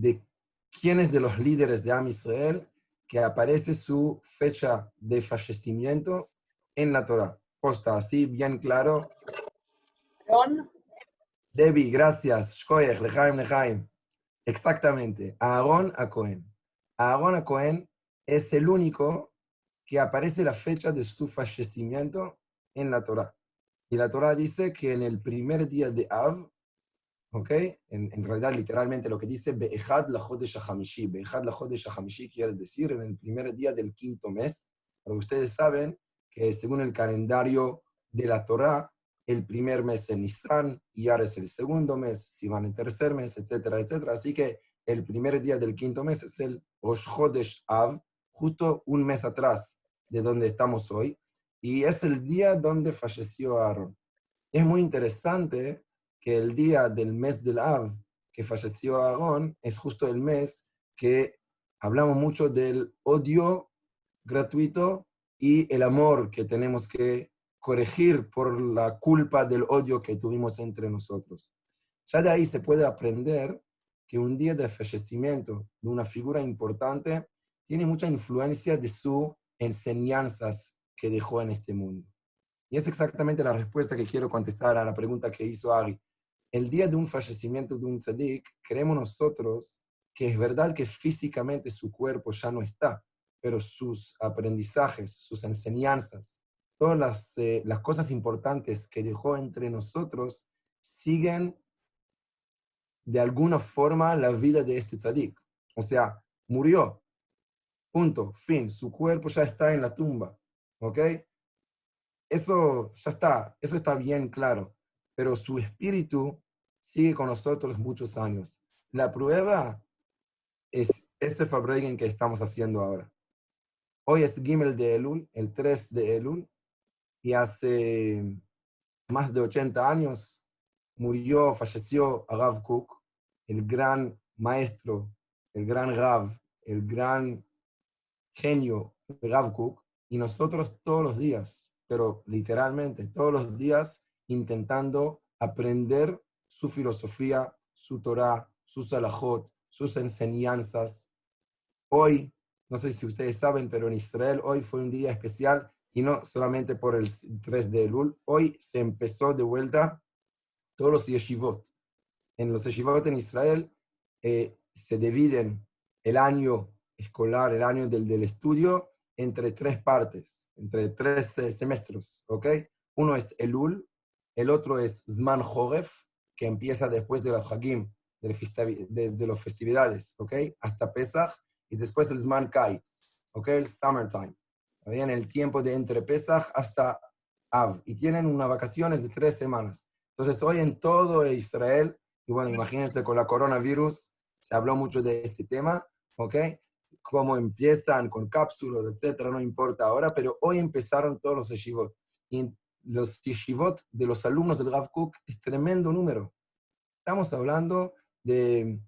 de quiénes de los líderes de Am Israel que aparece su fecha de fallecimiento en la Torah. Posta así, bien claro. Debbie, gracias. Shkoyech, lejaim, lejaim. Exactamente. Aarón a Cohen. Aarón a Cohen es el único que aparece la fecha de su fallecimiento en la Torah. Y la Torah dice que en el primer día de Av, ¿ok? En, realidad, literalmente lo que dice, Be'echad la Chodesh HaChamishi. Be'echad la Chodesh HaChamishi quiere decir en el primer día del quinto mes. Pero ustedes saben que según el calendario de la Torah, el primer mes es Nisan, Iyar es el segundo mes, Sivan el tercer mes, etcétera, etcétera. Así que el primer día del quinto mes es el Rosh Chodesh Av, justo un mes atrás de donde estamos hoy, y es el día donde falleció Aaron. Es muy interesante que el día del mes del Av que falleció Aarón es justo el mes que hablamos mucho del odio gratuito y el amor que tenemos que corregir por la culpa del odio que tuvimos entre nosotros. Ya de ahí se puede aprender que un día de fallecimiento de una figura importante tiene mucha influencia de sus enseñanzas que dejó en este mundo. Y es exactamente la respuesta que quiero contestar a la pregunta que hizo Ari. El día de un fallecimiento de un tzadik, creemos nosotros que es verdad que físicamente su cuerpo ya no está, pero sus aprendizajes, sus enseñanzas, todas las, eh, las cosas importantes que dejó entre nosotros siguen de alguna forma la vida de este tzadik. O sea, murió. Punto, fin. Su cuerpo ya está en la tumba. ¿Ok? Eso ya está, eso está bien claro. Pero su espíritu sigue con nosotros muchos años. La prueba es ese Fabreguen que estamos haciendo ahora. Hoy es Gimel de Elul, el 3 de Elul, y hace más de 80 años murió, falleció Rav Cook, el gran maestro, el gran Rav, el gran genio Rav Cook, y nosotros todos los días, pero literalmente todos los días, intentando aprender su filosofía, su Torah, sus alajot, sus enseñanzas. Hoy, no sé si ustedes saben, pero en Israel hoy fue un día especial y no solamente por el 3 de Elul, hoy se empezó de vuelta todos los yeshivot. En los yeshivot en Israel eh, se dividen el año escolar, el año del, del estudio, entre tres partes, entre tres eh, semestres, ¿ok? Uno es Elul, el otro es Zman Joref, que empieza después de los Hagim, de, de, las festividades, ¿ok? Hasta Pesach, y después el Zman Kaitz, ¿ok? El Summertime en el tiempo de entre Pesach hasta Av, y tienen unas vacaciones de tres semanas. Entonces, hoy en todo Israel, y bueno, imagínense con la coronavirus, se habló mucho de este tema, ¿ok? Cómo empiezan con cápsulas, etcétera, no importa ahora, pero hoy empezaron todos los yeshivot. Y los yeshivot de los alumnos del Rav es tremendo número. Estamos hablando de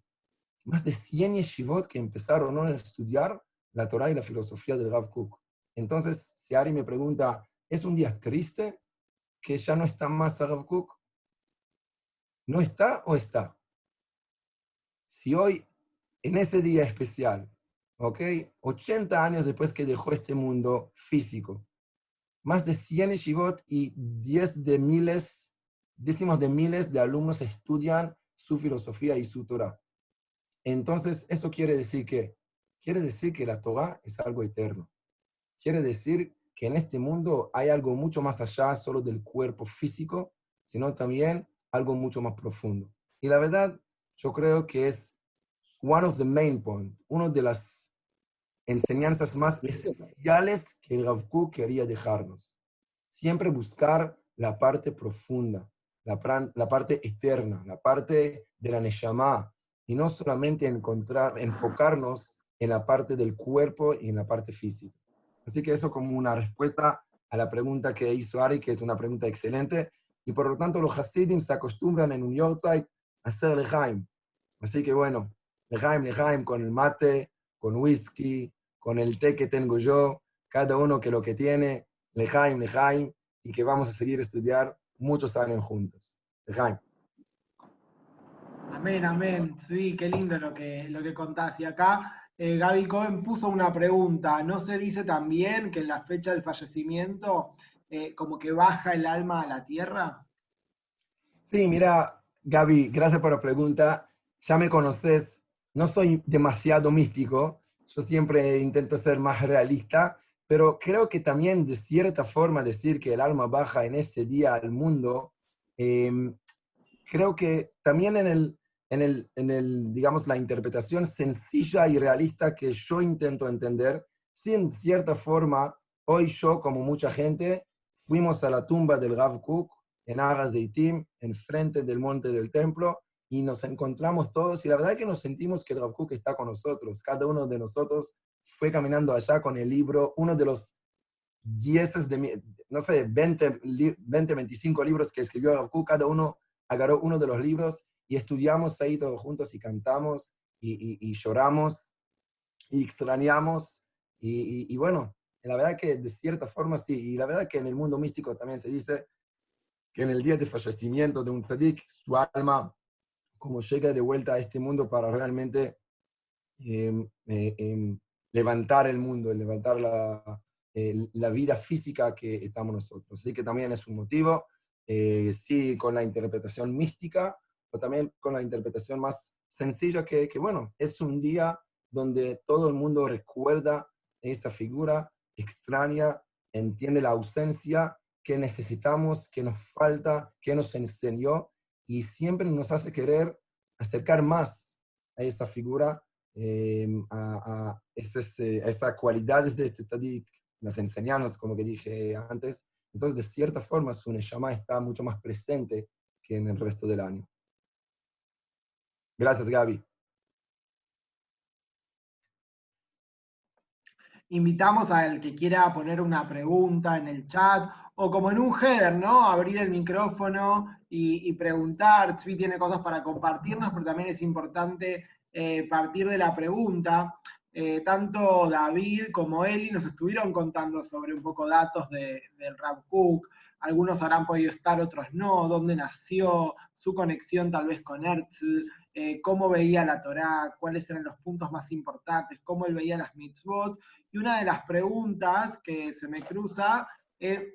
más de 100 yeshivot que empezaron a estudiar la Torah y la filosofía del Rav. Entonces, si Ari me pregunta, ¿es un día triste que ya no está más Rav Cook? ¿No está o está? Si hoy, en ese día especial, ¿ok? 80 años después que dejó este mundo físico, más de 100 shivot y 10 de miles, décimos de miles de alumnos estudian su filosofía y su Torah. Entonces, eso quiere decir que, quiere decir que la Torah es algo eterno. Quiere decir que en este mundo hay algo mucho más allá solo del cuerpo físico, sino también algo mucho más profundo. Y la verdad, yo creo que es one of the main points, una de las enseñanzas más esenciales que Rav quería dejarnos. Siempre buscar la parte profunda, la, la parte eterna, la parte de la Neshama, y no solamente encontrar, enfocarnos en la parte del cuerpo y en la parte física. Así que eso como una respuesta a la pregunta que hizo Ari, que es una pregunta excelente. Y por lo tanto los Hasidim se acostumbran en un Yortzeit a hacer lejaim. Así que bueno, lejaim, lejaim con el mate, con whisky, con el té que tengo yo, cada uno que lo que tiene, lejaim, lejaim, y que vamos a seguir estudiar muchos años juntos. Lejaim. Amén, amén. Sí, qué lindo lo que, lo que contás. Y acá eh, Gaby Cohen puso una pregunta. ¿No se dice también que en la fecha del fallecimiento eh, como que baja el alma a la tierra? Sí, mira, Gaby, gracias por la pregunta. Ya me conoces, no soy demasiado místico, yo siempre intento ser más realista, pero creo que también de cierta forma decir que el alma baja en ese día al mundo, em, creo que también en el, en el, en el, digamos, la interpretación sencilla y realista que yo intento entender, si en cierta forma, hoy yo, como mucha gente, fuimos a la tumba del Rav Kook en Aras de Itim, enfrente del monte del templo, y nos encontramos todos, y la verdad es que nos sentimos que el Rav está con nosotros. Cada uno de nosotros fue caminando allá con el libro, uno de los 10 de, no sé, 20, 20 25 libros que escribió Rav cada uno agarró uno de los libros y estudiamos ahí todos juntos y cantamos y, lloramos y extrañamos. Y, bueno, la verdad que de cierta forma sí, y la verdad que en el mundo místico también se dice que en el día de fallecimiento de un tzadik, su alma como llega de vuelta a este mundo para realmente em, eh, em, levantar el mundo, levantar la, la vida física que estamos nosotros. Así que también es un motivo, eh, sí, con la interpretación mística, o también con la interpretación más sencilla que, que, bueno, es un día donde todo el mundo recuerda esa figura extraña, entiende la ausencia que necesitamos, que nos falta, que nos enseñó y siempre nos hace querer acercar más a esa figura, em, a, esas, eh, a, esas, cualidades de este tzadik, las enseñanzas, como que dije antes. Entonces, de cierta forma, su Neshama está mucho más presente que en el resto del año. Gracias, Gaby. Invitamos al que quiera poner una pregunta en el chat o como en un header, ¿no? Abrir el micrófono y, preguntar. Tzvi tiene cosas para compartirnos, pero también es importante eh, partir de la pregunta. Eh, tanto David como Eli nos estuvieron contando sobre un poco datos del Rab Cook. Algunos habrán podido estar, otros no. Dónde nació, su conexión tal vez con Herzl, eh, cómo veía la Torá, cuáles eran los puntos más importantes, cómo él veía las mitzvot. Y una de las preguntas que se me cruza es,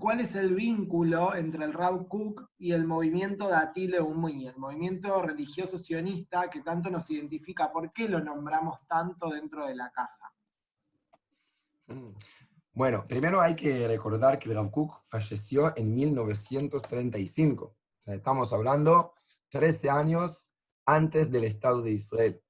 ¿cuál es el vínculo entre el Rav Kook y el movimiento de Atile Umí, el movimiento religioso sionista que tanto nos identifica? ¿Por qué lo nombramos tanto dentro de la casa? Mm. Bueno, primero hay que recordar que el Rav Kook falleció en 1935. O sea, estamos hablando 13 años antes del Estado de Israel.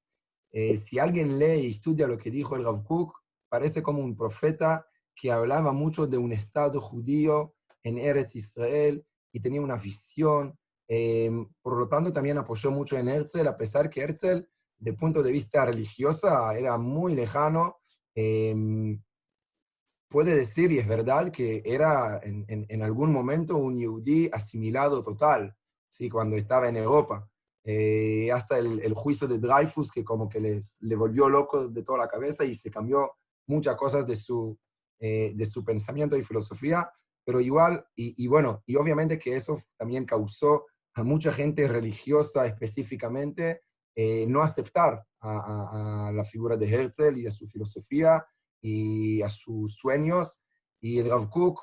Eh, si alguien lee y estudia lo que dijo el Rav Kook, parece como un profeta que hablaba mucho de un Estado judío en Eretz Israel y tenía una visión. Em, por lo tanto, también apoyó mucho en Herzl, a pesar que Herzl, de punto de vista religioso, era muy lejano. Em, puede decir, y es verdad, que era en, en, algún momento un yudí asimilado total, ¿sí? cuando estaba en Europa. Eh, hasta el, juicio de Dreyfus, que como que les, le volvió loco de toda la cabeza y se cambió muchas cosas de su, eh, de su pensamiento y filosofía, pero igual, y, bueno, y obviamente que eso también causó a mucha gente religiosa específicamente eh, no aceptar a, a, la figura de Herzl y a su filosofía y a sus sueños. Y el Rav Kook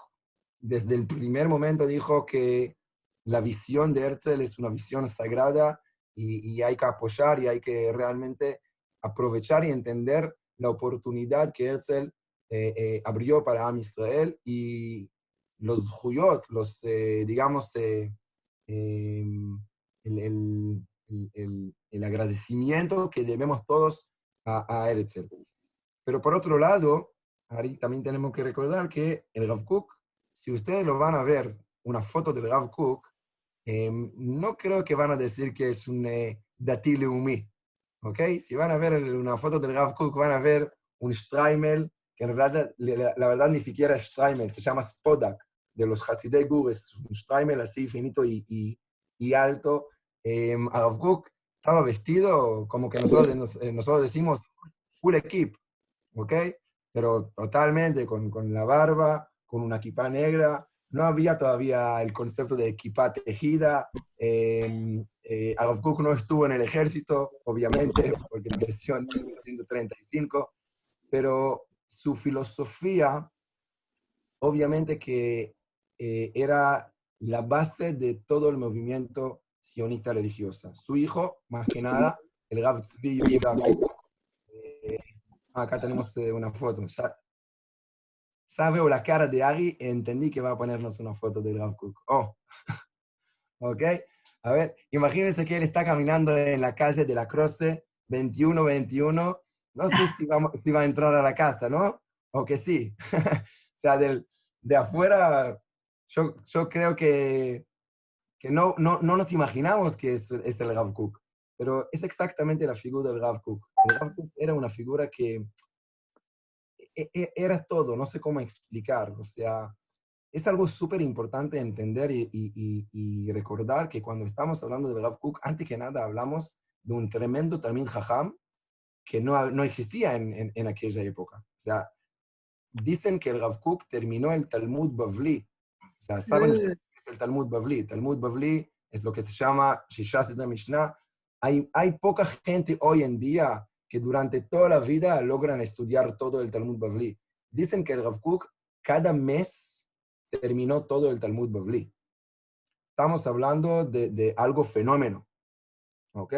desde el primer momento dijo que la visión de Herzl es una visión sagrada y, hay que apoyar y hay que realmente aprovechar y entender la oportunidad que Herzl eh, eh, abrió para Am Israel y los juyot, los, eh, digamos, em, el, el, agradecimiento que debemos todos a, a Herzl. Pero por otro lado, Ari, también tenemos que recordar que el Rav Kook, si ustedes lo van a ver, una foto del Rav Kook, Em, no creo que van a decir que es un eh, datil ¿ok? Si van a ver una foto del Rav Kook, van a ver un Streimel, que en realidad, la, verdad ni siquiera es Streimel, se llama Spodak, de los Hasidei Gur, es un Streimel así finito y, y, alto. Eh, Rav Kook estaba vestido como que nosotros, eh, nosotros decimos full equip, ¿ok? Pero totalmente con, con la barba, con una equipa negra, no había todavía el concepto de equipa tejida, em, Eh, Rav Kook no estuvo en el ejército, obviamente, porque nació en 1935, pero su filosofía, obviamente que eh, era la base de todo el movimiento sionista religiosa. Su hijo, más que nada, el Rav Tzvi eh, acá tenemos eh, una foto. Ya, ya, veo la cara de Ari y entendí que va a ponernos una foto del Rav Kook. Oh, ok. A ver, imagínense que él está caminando en la calle de la Croce, 21-21. No sé si va, si va a entrar a la casa, ¿no? O que sí. o sea, del, de afuera yo, yo creo que, que no, no, no, nos imaginamos que es, es el Rav Kook, pero es exactamente la figura del Rav Kook. El Rav era una figura que e, e, era todo, no sé cómo explicar, o sea, es algo súper importante entender y, y, y, recordar que cuando estamos hablando del Rav Kook, antes que nada hablamos de un tremendo Talmid Jajam que no, no existía en, en, en, aquella época. O sea, dicen que el Rav Kook terminó el Talmud Bavli, o sea, ¿saben qué es el Talmud Bavli? Talmud Bavli es lo que se llama Shishas de Mishnah. Hay, hay poca gente hoy en día que durante toda la vida logran estudiar todo el Talmud Bavli. Dicen que el Rav Kook cada mes terminó todo el Talmud Bavli. Estamos hablando de, de algo fenómeno. ¿Ok?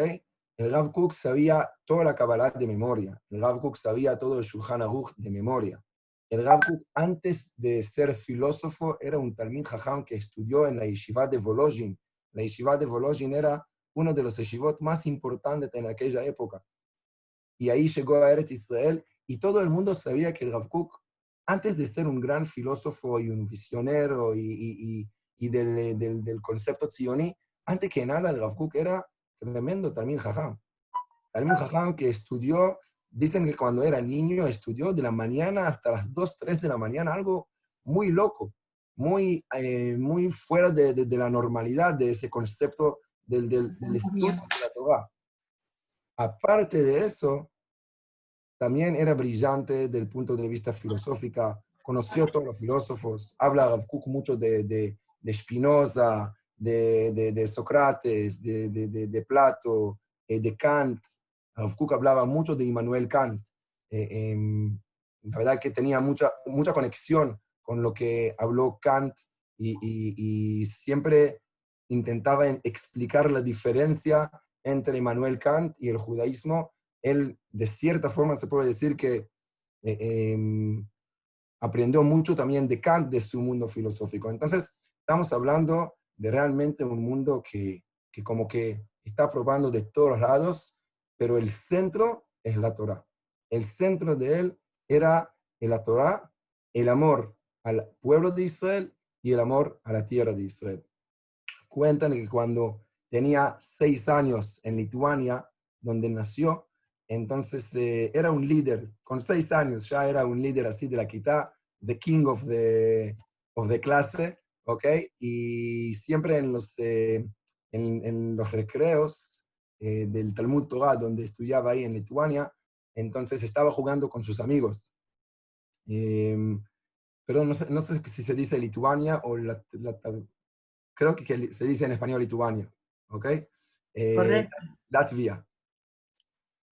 El Rav sabía toda la Kabbalah de memoria. El Rav sabía todo el Shulchan Aruch de memoria. El Rav Kook, antes de ser filósofo, era un Talmid Jajam que estudió en la yeshiva de Volozhin. La yeshiva de Volozhin era uno de los yeshivot más importantes en aquella época. Y ahí llegó a Eretz Israel y todo el mundo sabía que el Rav Kook, antes de ser un gran filósofo y un visionero y, del, del, concepto tzioní, antes que nada el Rav Kook era tremendo Talmid Jajam. Talmid Jajam que estudió Dicen que cuando era niño estudió de la mañana hasta las 2, 3 de la mañana, algo muy loco, muy, eh, muy fuera de, de, de, la normalidad de ese concepto del, del, del estudio de la Torah. Aparte de eso, también era brillante del punto de vista filosófico, conoció a todos los filósofos, habla mucho de, de, de Spinoza, de, de, de Sócrates, de, de, Plato, eh, de Kant, Rav hablaba mucho de Immanuel Kant. Eh, eh, la verdad que tenía mucha, mucha conexión con lo que habló Kant y, siempre intentaba explicar la diferencia entre Immanuel Kant y el judaísmo. Él, de cierta forma, se puede decir que eh, em, aprendió mucho también de Kant, de su mundo filosófico. Entonces, estamos hablando de realmente un mundo que, que como que está probando de todos lados pero el centro es la Torah. El centro de él era la Torah, el amor al pueblo de Israel y el amor a la tierra de Israel. Cuentan que cuando tenía seis años en Lituania, donde nació, entonces eh, era un líder, con seis años ya era un líder así de la quita, the king of the, of the clase, ¿ok? Y siempre en los, eh, en, en los recreos eh, del Talmud Torah, donde estudiaba ahí en Lituania, entonces estaba jugando con sus amigos. Eh, pero no sé, no sé, si se dice Lituania o la, la, creo que se dice en español Lituania, ¿ok? Eh, Correcto. Latvia.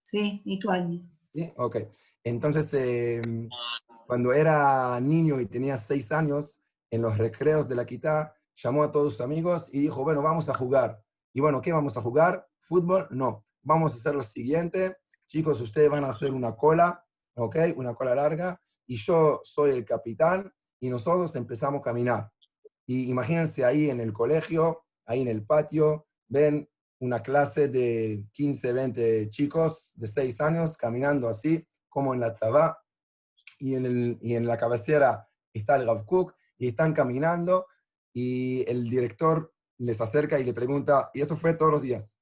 Sí, Lituania. ¿Sí? Ok. Entonces, eh, cuando era niño y tenía seis años, en los recreos de la quita, llamó a todos sus amigos y dijo, bueno, vamos a jugar. Y bueno, ¿qué vamos a jugar? ¿Fútbol? No. Vamos a hacer lo siguiente. Chicos, ustedes van a hacer una cola, ¿ok? Una cola larga. Y yo soy el capitán y nosotros empezamos a caminar. Y imagínense ahí en el colegio, ahí en el patio, ven una clase de 15, 20 chicos de 6 años caminando así, como en la tzabá, y en, el, y en la cabecera está el Rav Kook, y están caminando, y el director les acerca y le pregunta, y eso fue todos los días,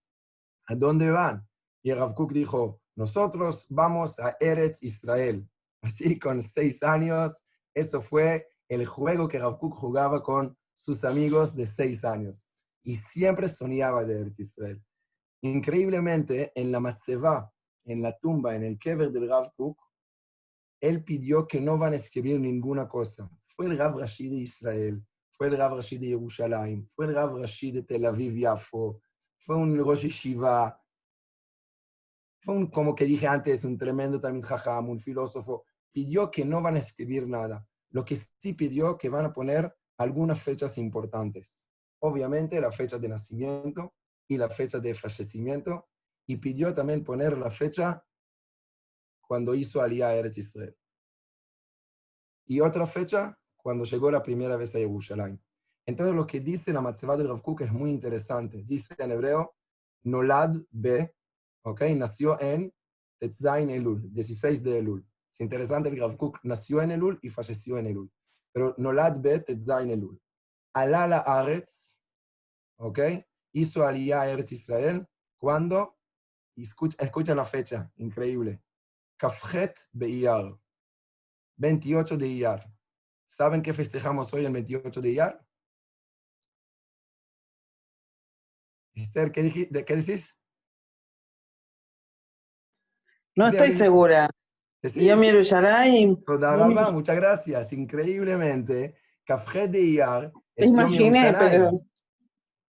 ¿a dónde van? Y Rav Kook dijo, nosotros vamos a Eretz Israel. Así con seis años, eso fue el juego que Rav Kook jugaba con sus amigos de seis años. Y siempre soñaba de Eretz Israel. Increíblemente, en la Matzeva, en la tumba, en el Kever del Rav Kook, él pidió que no van a escribir ninguna cosa. Fue el Rav Rashid de Israel, fue el Rav Rashid de Jerusalén, fue el Rav Rashid de Tel Aviv Yafo, fue un Rosh Yeshiva, fue un, como que dije antes, un tremendo también jajam, un filósofo, pidió que no van a escribir nada. Lo que sí pidió que van a poner algunas fechas importantes. Obviamente la fecha de nacimiento y la fecha de fallecimiento. Y pidió también poner la fecha cuando hizo Aliyah Eretz Israel. Y otra fecha cuando llegó la primera vez a Jerusalén. Entonces lo que dice la Matzevah de Rav Kook es muy interesante. Dice en hebreo, Nolad B, ¿ok? Nació en Tetzain Elul, 16 de Elul. Es interesante que Rav Kook nació en Elul y falleció en Elul. Pero Nolad B, Tetzain Elul. Alala Aretz, ¿ok? Hizo Aliyah Eretz Israel cuando, escucha, escucha la fecha, increíble. Kafjet Beiyar, 28 de Iyar. ¿Saben qué festejamos hoy el 28 de Iyar? Esther, ¿qué, dijiste, ¿qué decís? No estoy segura. Yom Yerushalayim. Toda muchas gracias. Increíblemente, Kafjet de Iyar es Imaginé, pero...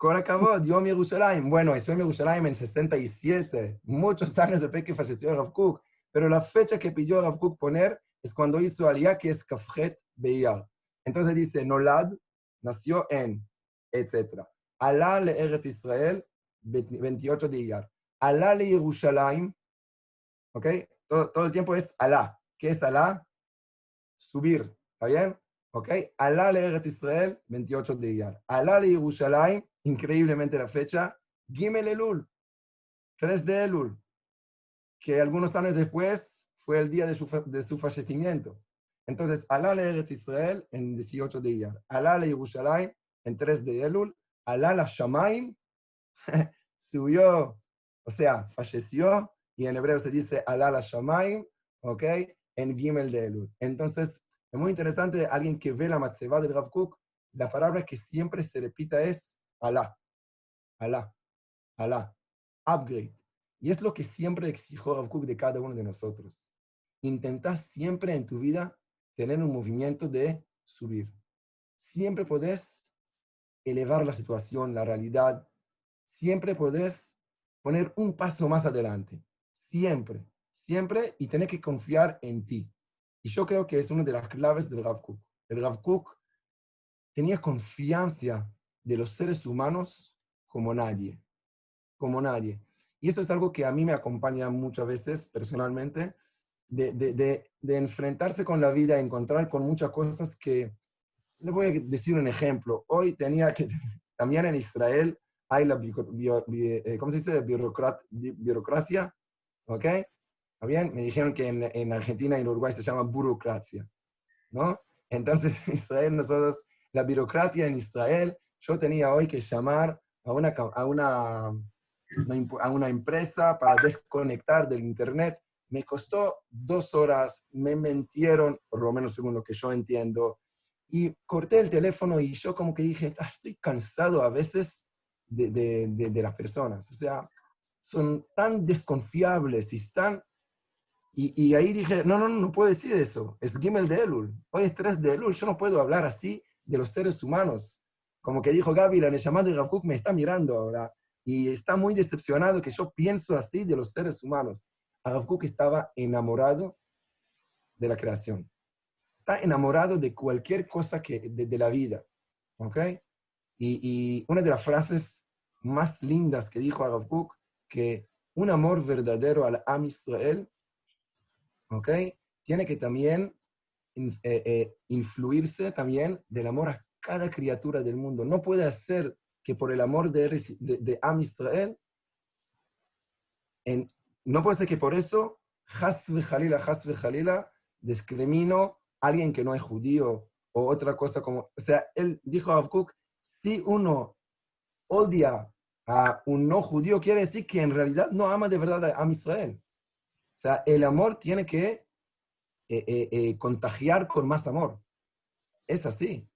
Acabó, Yom Yerushalayim. Bueno, es Yom Yerushalayim en 67, muchos años después que falleció Rav Kook. Pero la fecha que pidió Rav Kook poner es cuando hizo Aliyah, que es Kafjet Beiyar. Entonces dice, Nolad nació en, etc. Alá le Eretz Israel, 28 de Iyar. Alá le Yerushalayim, ¿ok? Todo, todo, el tiempo es Alá. ¿Qué es Alá? Subir, ¿está bien? ¿Ok? Alá le Eretz Israel, 28 de Iyar. Alá le Yerushalayim, increíblemente la fecha, Gimel Elul, 3 de Elul, que algunos años después fue el día de su, de su fallecimiento. Entonces, Alá le Eretz Israel en 18 de Iyar. Alá le Yerushalayim en 3 de Elul. Alá la Shamaim subió, o sea, falleció, y en hebreo se dice Alá la Shamaim, ¿ok? En Gimel de Elul. Entonces, es muy interesante, alguien que ve la Matzevah del Rav Kook, la palabra que siempre se repita es Alá, Alá, Alá, upgrade. Y es lo que siempre exigió Rav Kook de cada uno de nosotros. Intenta siempre en tu vida tener un movimiento de subir. Siempre podés elevar la situación, la realidad. Siempre podés poner un paso más adelante. Siempre, siempre, y tener que confiar en ti. Y yo creo que es una de las claves del Rav Kook. El Rav Kook tenía confianza de los seres humanos como nadie, como nadie. Y eso es algo que a mí me acompaña muchas veces personalmente, de, de, de, enfrentarse con la vida, encontrar con muchas cosas que, le voy a decir un ejemplo. Hoy tenía que, también en Israel hay la, eh, ¿cómo se dice? Burocracia, ¿ok? ¿Está bien? Me dijeron que en, en, Argentina y en Uruguay se llama burocracia, ¿no? Entonces, en Israel, nosotros, la burocracia en Israel, yo tenía hoy que llamar a una, a una, a una empresa para desconectar del Internet. Me costó dos horas, me mentieron, por lo menos según lo que yo entiendo, y corté el teléfono y yo como que dije, ah, estoy cansado a veces de, de, de, las personas. O sea, son tan desconfiables y están... Y, ahí dije, no, no, no, no puedo decir eso. Es Gimel de Elul. Hoy es 3 de Elul. Yo no puedo hablar así de los seres humanos. Como que dijo Gaby, la llamada de Rav me está mirando ahora. Y está muy decepcionado que yo pienso así de los seres humanos. Rav estaba enamorado de la creación está enamorado de cualquier cosa que, de, la vida. ¿Ok? Y, una de las frases más lindas que dijo Arav Kook, que un amor verdadero al Am Israel, ¿ok? Tiene que también eh, eh, influirse también del amor a cada criatura del mundo. No puede ser que por el amor de, de, de Am Israel, en, no puede ser que por eso, Hasve Jalila, Hasve Jalila, discrimino alguien que no es judío o otra cosa como, o sea, él dijo a Cook, si uno odia a un no judío, quiere decir que en realidad no ama de verdad a Israel. O sea, el amor tiene que eh, eh, eh, contagiar con más amor. Es así.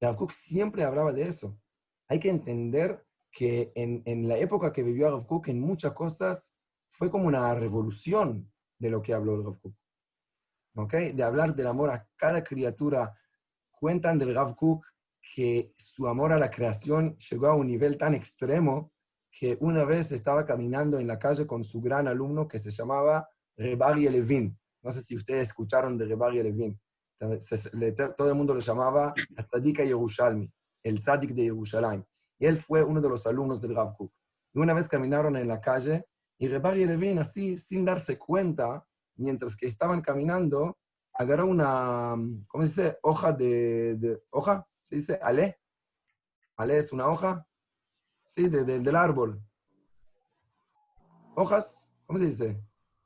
Rav Kook siempre hablaba de eso. Hay que entender que en, en la época que vivió Rav Kook, en muchas cosas, fue como una revolución de lo que habló Rav Kook. ¿okay? de hablar del amor a cada criatura. Cuentan del Rav Kook que su amor a la creación llegó a un nivel tan extremo que una vez estaba caminando en la calle con su gran alumno que se llamaba Rebari Levin. No sé si ustedes escucharon de Rebari Levin. Todo el mundo lo llamaba Tzadika Yerushalmi, el Tzadik de Yerushalayim. Y él fue uno de los alumnos del Rav Kuk. Y una vez caminaron en la calle y Rebari Levin, así, sin darse cuenta, mientras que estaban caminando, agarró una, ¿cómo se dice? Hoja de, ¿hoja? ¿Se dice? ¿Ale? ¿Ale es una hoja? Sí, del árbol. Hojas, ¿cómo se dice?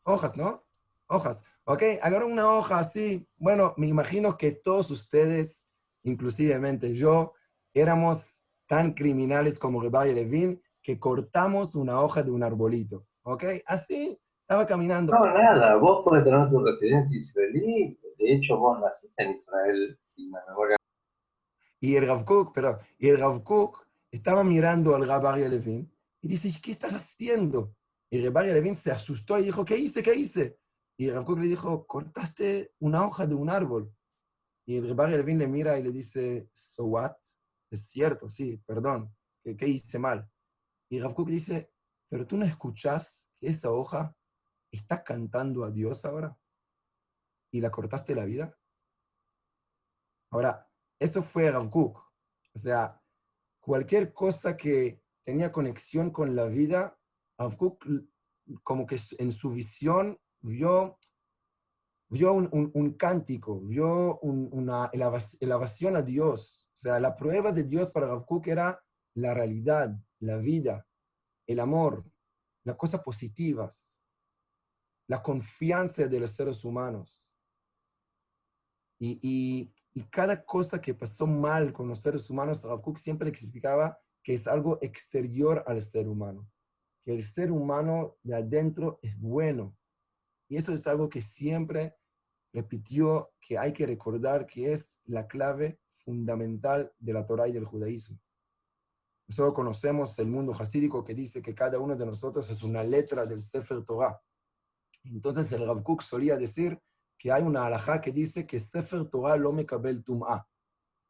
Hojas, ¿no? Hojas. Ok, agarró una hoja así. Bueno, me imagino que todos ustedes, inclusivemente yo, éramos tan criminales como Rebay Levin que cortamos una hoja de un arbolito. ¿Ok? Así estaba caminando. No, nada, vos podés tener tu residencia israelí, de hecho vos naciste en Israel, sin la memoria. Y el Rav pero, y el Rav estaba mirando al Rabbi Levin y dice, ¿qué estás haciendo? Y el Rabbi Levin se asustó y dijo, ¿qué hice? ¿Qué hice? Y el Rav le dijo, cortaste una hoja de un árbol. Y el Rabbi Levin le mira y le dice, ¿so what? Es cierto, sí, perdón, ¿qué, qué hice mal? Y Rav dice, ¿pero tú no escuchas que esa hoja está cantando a Dios ahora? ¿Y la cortaste la vida? Ahora, eso fue Rav O sea, cualquier cosa que tenía conexión con la vida, Avkuk como que en su visión vio, vio un, cántico, vio una elevación a Dios. O sea, la prueba de Dios para Avkuk era la realidad, la vida, el amor, las cosas positivas, la confianza de los seres humanos. Y, cada cosa que pasó mal con los seres humanos, Rav siempre explicaba que es algo exterior al ser humano, que el ser humano de adentro es bueno. Y eso es algo que siempre repitió que hay que recordar que es la clave fundamental de la Torah y del judaísmo. Nosotros conocemos el mundo hasídico que dice que cada uno de nosotros es una letra del Sefer Torah. Entonces el Rav solía decir que hay una alajá que dice que Sefer Torah lo mekabel tum'a.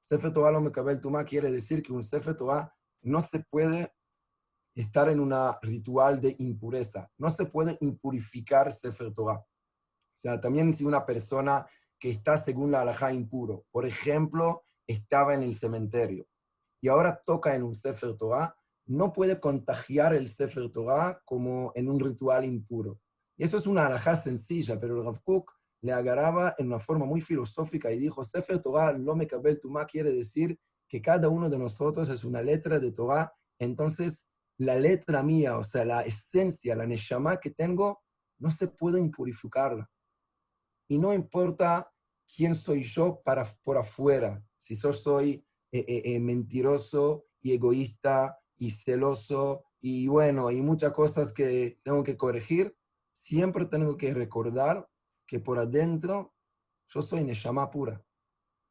Sefer Torah lo mekabel tum'a quiere decir que un Sefer Torah no se puede estar en un ritual de impureza. No se puede impurificar Sefer Torah. O sea, también si una persona que está según la alajá impuro, por ejemplo, estaba en el cementerio y ahora toca en un Sefer Torah, no puede contagiar el Sefer Torah como en un ritual impuro. Y eso es una alajá sencilla, pero el Rav le agarraba en una forma muy filosófica y dijo, Sefer Torah, lo me cabel tumá, quiere decir que cada uno de nosotros es una letra de Torah, entonces la letra mía, o sea, la esencia, la neshama que tengo, no se puede impurificarla. Y no importa quién soy yo para, por afuera, si yo soy eh, eh, eh, mentiroso y egoísta y celoso y bueno, y muchas cosas que tengo que corregir, siempre tengo que recordar que por adentro yo soy Neshama pura.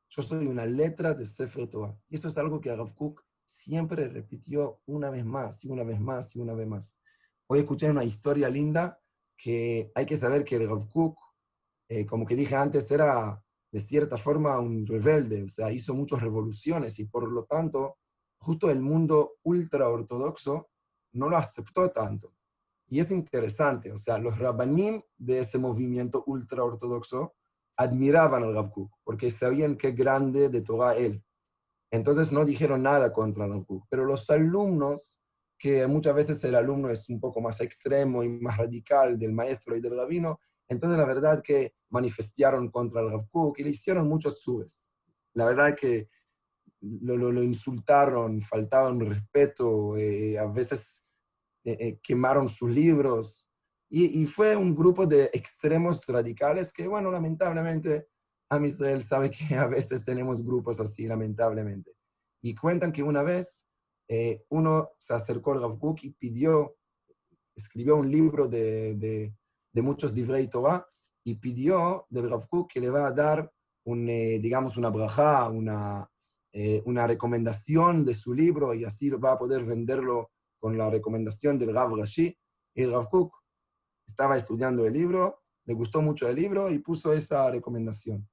Yo soy una letra de Sefer Torah. Y eso es algo que Rav Kuk siempre repitió una vez más, y una vez más, y una vez más. Hoy escuché una historia linda que hay que saber que el Rav Kuk, como que dije antes, era de cierta forma un rebelde, o sea, hizo muchas revoluciones y por lo tanto, justo el mundo ultra ortodoxo no lo aceptó tanto. Y es interesante, o sea, los rabbanim de ese movimiento ultraortodoxo admiraban al Rav porque sabían qué grande de Torah él. Entonces no dijeron nada contra Rav Pero los alumnos, que muchas veces el alumno es un poco más extremo y más radical del maestro y del rabino, entonces la verdad que manifestaron contra el Rav y le hicieron muchos subes. La verdad que lo, lo, insultaron, faltaban respeto, eh, a veces eh, eh, quemaron sus libros. Y, fue un grupo de extremos radicales que, bueno, lamentablemente, a Israel sabe que a veces tenemos grupos así, lamentablemente. Y cuentan que una vez eh, uno se acercó al Rav y pidió, escribió un libro de, de, muchos Divrei Torah y pidió del Rav que le va a dar, un, digamos, una braja, una, una recomendación de su libro y así va a poder venderlo con la recomendación del Rav. Y el Rav estaba estudiando el libro, le gustó mucho el libro y puso esa recomendación.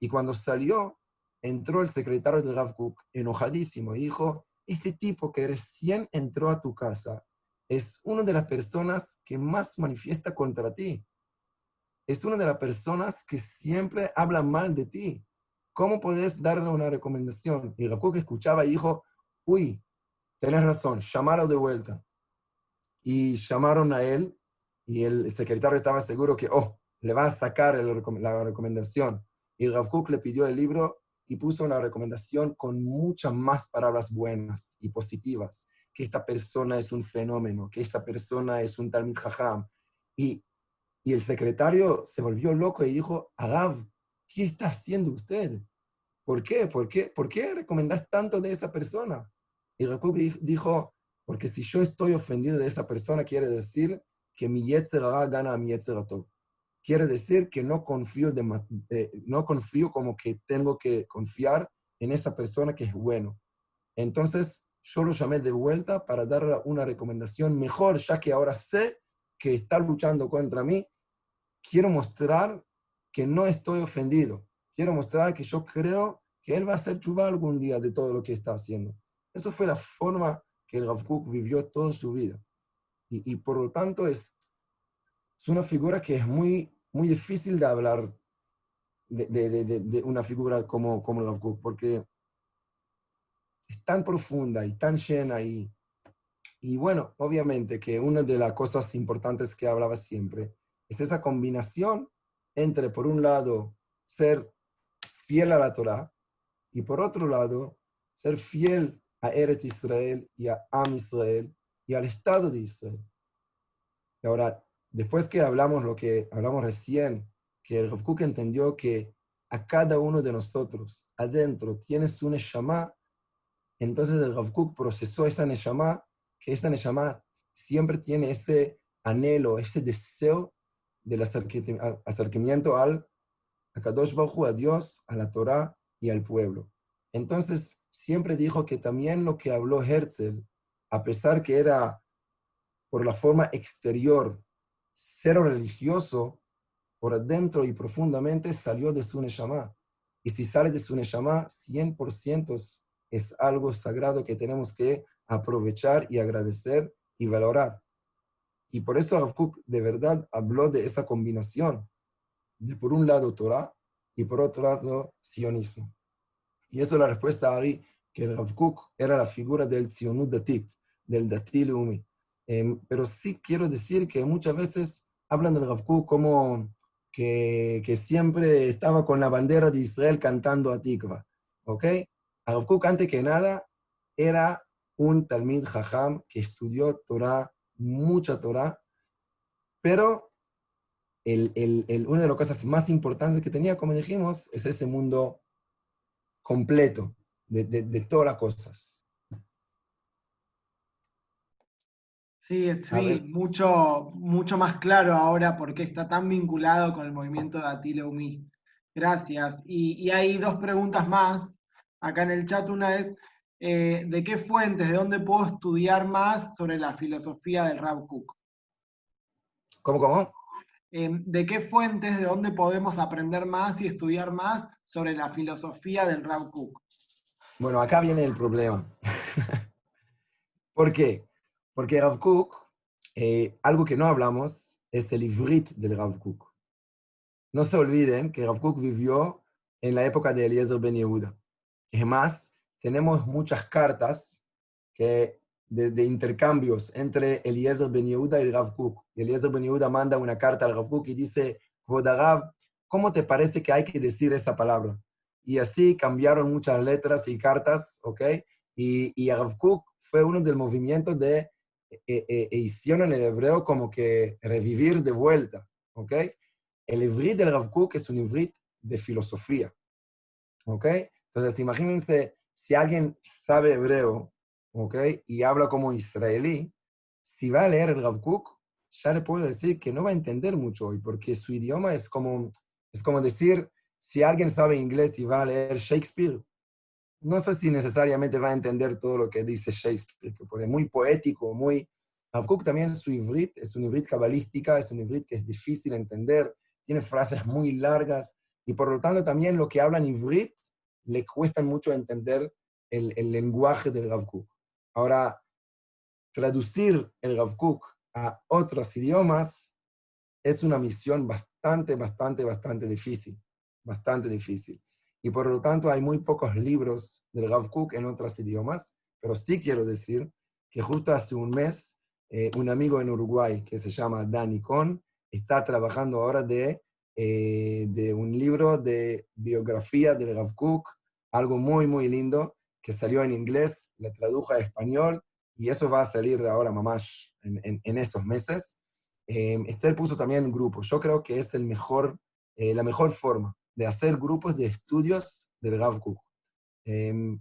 Y cuando salió, entró el secretario del Rav Kuk enojadísimo y dijo, este tipo que recién entró a tu casa es una de las personas que más manifiesta contra ti. Es una de las personas que siempre habla mal de ti. ¿Cómo puedes darle una recomendación? Y Rav escuchaba y dijo, uy, tenés razón, llamarlo de vuelta. Y llamaron a él y el secretario estaba seguro que, oh, le va a sacar la recomendación. Y Rav le pidió el libro y puso una recomendación con muchas más palabras buenas y positivas, que esta persona es un fenómeno, que esta persona es un Talmid Jajam. Y, y el secretario se volvió loco y dijo, Agav, ¿qué está haciendo usted? ¿Por qué? ¿Por qué? ¿Por qué recomendás tanto de esa persona? Y Rav dijo, porque si yo estoy ofendido de esa persona, quiere decir que mi Yetzer gana a mi Yetzer quiere decir que no confío, de, no confío como que tengo que confiar en esa persona que es bueno. Entonces, yo lo llamé de vuelta para dar una recomendación mejor, ya que ahora sé que está luchando contra mí. Quiero mostrar que no estoy ofendido. Quiero mostrar que yo creo que él va a hacer chuva algún día de todo lo que está haciendo. Eso fue la forma que el Rav vivió toda su vida. Y, y por lo tanto es, es una figura que es muy muy difícil de hablar de, de, de, una figura como, como Love Cook, porque es tan profunda y tan llena y, y bueno, obviamente que una de las cosas importantes que hablaba siempre es esa combinación entre, por un lado, ser fiel a la Torah y por otro lado, ser fiel a Eretz Israel y a Am Israel y al Estado de Israel. Y ahora, después que hablamos lo que hablamos recién, que el Rav entendió que a cada uno de nosotros adentro tiene su Neshama, entonces el Rav procesó esa Neshama, que esa Neshama siempre tiene ese anhelo, ese deseo del acercamiento al a Kadosh a Dios, a la Torah y al pueblo. Entonces, siempre dijo que también lo que habló Herzl, a pesar que era por la forma exterior cero religioso, por adentro y profundamente salió de su Neshama. Y si sale de su Neshama, 100% es algo sagrado que tenemos que aprovechar y agradecer y valorar. Y por eso Rav de verdad habló de esa combinación de por un lado Torah y por otro lado sionismo. Y eso es la respuesta a Ari, que Rav era la figura del Tzionut Datit, del Dati Leumi. Em, pero sí quiero decir que muchas veces hablan del Rav como que, que, siempre estaba con la bandera de Israel cantando a Tikva. ¿Ok? Rav antes que nada, era un Talmid Jajam que estudió Torah, mucha Torah, pero el, el, el, una de las cosas más importantes que tenía, como dijimos, es ese mundo completo de, de, de todas las cosas. Sí, sí, mucho, mucho más claro ahora porque está tan vinculado con el movimiento de Atile Umi. Gracias. Y, hay dos preguntas más acá en el chat. Una es, eh, ¿de qué fuentes, de dónde puedo estudiar más sobre la filosofía del Rav Cook? ¿Cómo, cómo? Em, ¿De qué fuentes, de dónde podemos aprender más y estudiar más sobre la filosofía del Rav Cook? Bueno, acá viene el problema. ¿Por qué? Porque Rav Kook, eh, algo que no hablamos, es el ivrit del Rav Kook. No se olviden que Rav Kook vivió en la época de Eliezer Ben Yehuda. Es más, tenemos muchas cartas que, de, intercambios entre Eliezer Ben Yehuda y Rav Kook. Eliezer Ben Yehuda manda una carta al Rav Kook y dice, Rav, ¿cómo te parece que hay que decir esa palabra? Y así cambiaron muchas letras y cartas, ¿ok? Y, y Rav Kook fue uno del movimiento de e, e, e, hicieron el hebreo como que revivir de vuelta, ¿ok? El ivrit del Rav Kook es un ivrit de filosofía, ¿ok? Entonces, imagínense, si alguien sabe hebreo, ¿ok? Y habla como israelí, si va a leer el Rav ya le puedo decir que no va a entender mucho hoy, porque su idioma es como, es como decir, si alguien sabe inglés y va a leer Shakespeare, no sé si necesariamente va a entender todo lo que dice Shakespeare, que es muy poético, muy... Rav también su ivrit, es un ivrit cabalística, es un ivrit que es difícil de entender, tiene frases muy largas, y por lo tanto también lo que habla en ivrit le cuesta mucho entender el, el lenguaje del Rav Ahora, traducir el Rav a otros idiomas es una misión bastante, bastante, bastante difícil. Bastante difícil. Y por lo tanto hay muy pocos libros del Rav en otros idiomas, pero sí quiero decir que justo hace un mes eh, un amigo en Uruguay que se llama Dani Con está trabajando ahora de, eh, de un libro de biografía del Rav algo muy, muy lindo, que salió en inglés, le tradujo a español, y eso va a salir ahora, mamás, en, en, esos meses. Eh, Esther puso también grupos. Yo creo que es el mejor, eh, la mejor forma de hacer grupos de estudios del Rav em,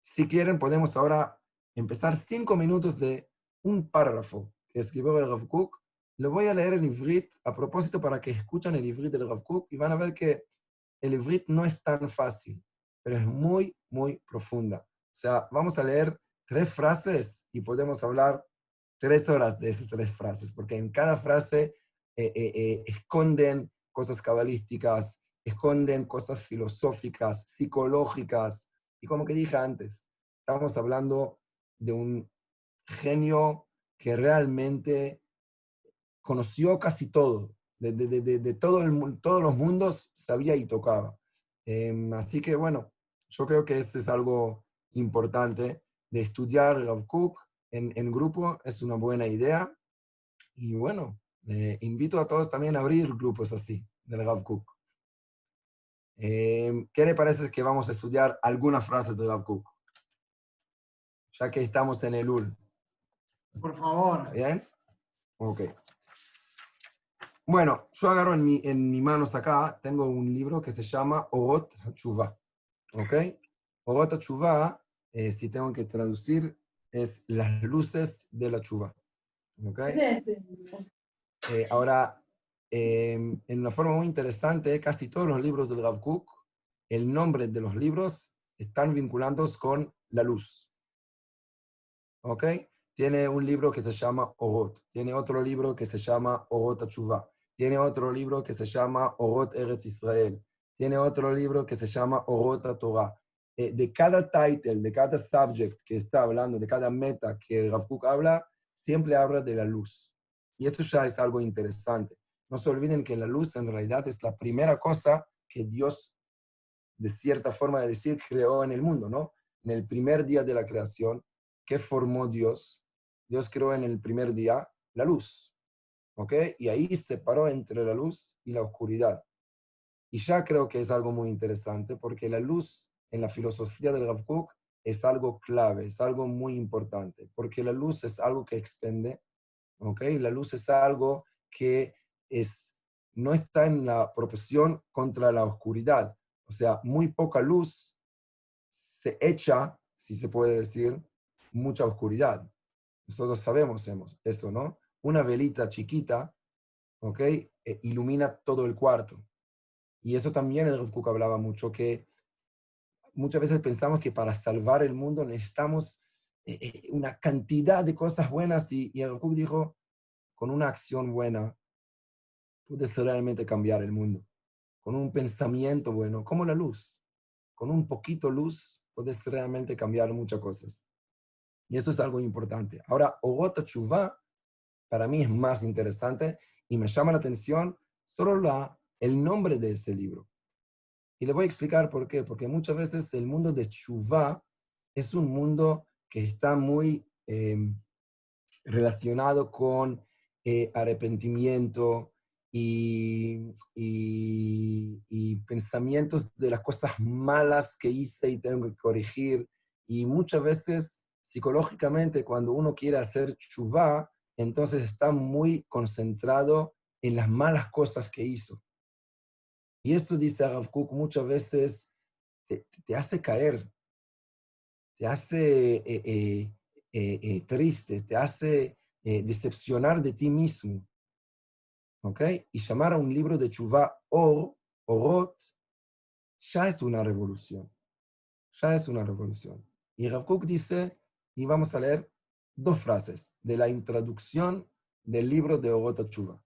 si quieren, podemos ahora empezar cinco minutos de un párrafo que escribió el Rav Lo voy a leer en Ivrit a propósito para que escuchen el Ivrit del Rav y van a ver que el Ivrit no es tan fácil pero es muy, muy profunda. O sea, vamos a leer tres frases y podemos hablar tres horas de esas tres frases, porque en cada frase eh, eh, eh, esconden cosas cabalísticas, esconden cosas filosóficas, psicológicas, y como que dije antes, estamos hablando de un genio que realmente conoció casi todo, de, de, de, de todo el, todos los mundos sabía y tocaba. Em, así que bueno, yo creo que eso es algo importante de estudiar Rav Cook en, en, grupo, es una buena idea. Y bueno, invito a todos también a abrir grupos así, del Rav Cook. Em, ¿Qué le parece que vamos a estudiar algunas frases de Rav Cook? Ya que estamos en el UL. Por favor. ¿Bien? Ok. Bueno, yo agarro en, mi, en mis manos acá, tengo un libro que se llama Orot Hachuva. ¿Ok? Orot Hachuva, eh, si tengo que traducir, es las luces de la chuva. ¿Ok? Eh, ahora, em, en una forma muy interesante, casi todos los libros del Rav Kook, el nombre de los libros están vinculados con la luz. ¿Ok? Tiene un libro que se llama Orot, tiene otro libro que se llama Orot Hachuva tiene otro libro que se llama Orot Eretz Israel, tiene otro libro que se llama Orot Torah. Eh, de cada title, de cada subject que está hablando, de cada meta que Rav Kook habla, siempre habla de la luz. Y eso ya es algo interesante. No se olviden que la luz en realidad es la primera cosa que Dios, de cierta forma de decir, creó en el mundo, ¿no? En el primer día de la creación, ¿qué formó Dios? Dios creó en el primer día la luz. ¿Ok? Y ahí separó entre la luz y la oscuridad. Y ya creo que es algo muy interesante porque la luz en la filosofía del Rav es algo clave, es algo muy importante, porque la luz es algo que expende, ¿ok? La luz es algo que es, no está en la proporción contra la oscuridad. O sea, muy poca luz se echa, si se puede decir, mucha oscuridad. Nosotros sabemos eso, ¿no? Una velita chiquita, ¿ok? Eh, ilumina todo el cuarto. Y eso también el Rav hablaba mucho, que muchas veces pensamos que para salvar el mundo necesitamos eh, eh, una cantidad de cosas buenas y, y el Rav dijo, con una acción buena puedes realmente cambiar el mundo. Con un pensamiento bueno, como la luz. Con un poquito luz puedes realmente cambiar muchas cosas. Y eso es algo importante. Ahora, Ogota Chuvá para mí es más interesante y me llama la atención solo la, el nombre de ese libro. Y le voy a explicar por qué. Porque muchas veces el mundo de Chuvá es un mundo que está muy em, relacionado con eh, arrepentimiento y, y, y, pensamientos de las cosas malas que hice y tengo que corregir. Y muchas veces, psicológicamente, cuando uno quiere hacer Chuvá, entonces está muy concentrado en las malas cosas que hizo. Y eso, dice Rav Kook, muchas veces te, hace caer, te hace eh, eh, eh, triste, te hace decepcionar de ti mismo. ¿Ok? Y llamar a un libro de Chuvá Or, Orot, ya es una revolución. Ya es una revolución. Y Rav Kook dice, y vamos a leer dos frases de la introducción del libro de Orota Chuva.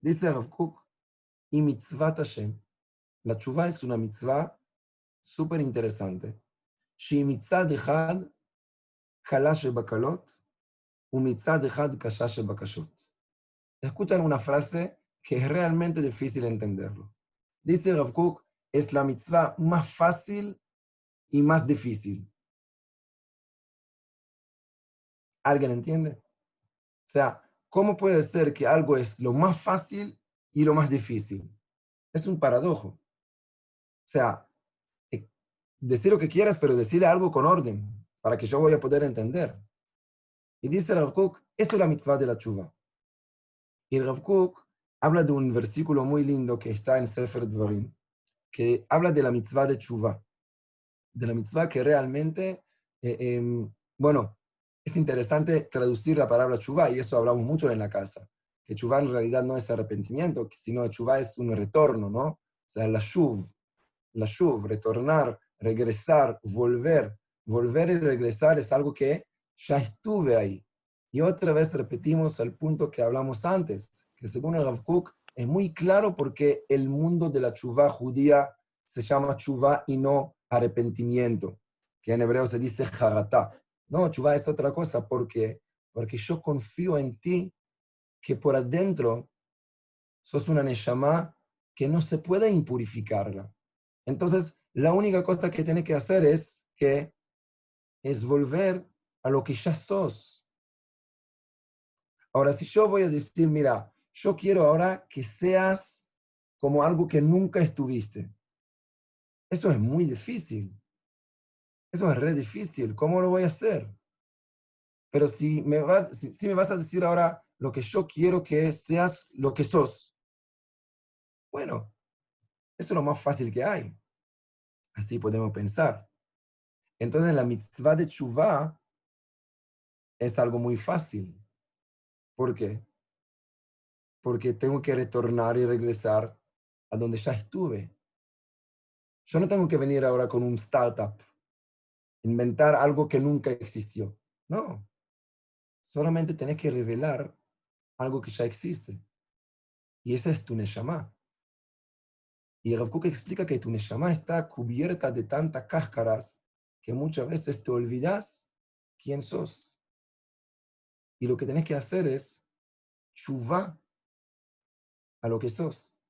Dice Rav Kook, y mitzvah Hashem. La chuva es una mitzvah súper interesante. שהיא מצד אחד קלה שבקלות, Escuchan una frase que es realmente difícil entenderlo. Dice Rav Kook, es la mitzvah más fácil y más difícil. ¿Alguien entiende? O sea, ¿cómo puede ser que algo es lo más fácil y lo más difícil? Es un paradojo. O sea, eh, decir lo que quieras, pero decirle algo con orden, para que yo voy a poder entender. Y dice Rav Kook, eso es la mitzvah de la chuva. Y Rav Kook habla de un versículo muy lindo que está en Sefer Dvarim, que habla de la mitzvah de chuva, de la mitzvah que realmente, eh, em, bueno, es interesante traducir la palabra chuva, y eso hablamos mucho en la casa, que chuva en realidad no es arrepentimiento, sino chuva es un retorno, ¿no? O sea, la shuv, la shuv, retornar, regresar, volver. Volver y regresar es algo que ya estuve ahí. Y otra vez repetimos el punto que hablamos antes, que según el Rav Kook es muy claro porque el mundo de la chuvá judía se llama chuvá y no arrepentimiento, que en hebreo se dice jaratá. No, chuvá es otra cosa porque, porque yo confío en ti que por adentro sos una neshama que no se puede impurificarla. Entonces, la única cosa que tienes que hacer es que es volver a lo que ya sos. Ahora, si yo voy a decir, mira, yo quiero ahora que seas como algo que nunca estuviste. Eso es muy difícil. Eso es re difícil. ¿Cómo lo voy a hacer? Pero si me, va, si, me vas a decir ahora lo que yo quiero que seas lo que sos, bueno, eso es lo más fácil que hay. Así podemos pensar. Entonces la mitzvah de chuvá es algo muy fácil. ¿Por qué? Porque tengo que retornar y regresar a donde ya estuve. Yo no tengo que venir ahora con un startup, inventar algo que nunca existió. No. Solamente tenés que revelar algo que ya existe. Y ese es tu Neshama. Y Rav Kook explica que tu Neshama está cubierta de tantas cáscaras que muchas veces te olvidas quién sos. Y lo que tenés que hacer es chuvá a lo que sos.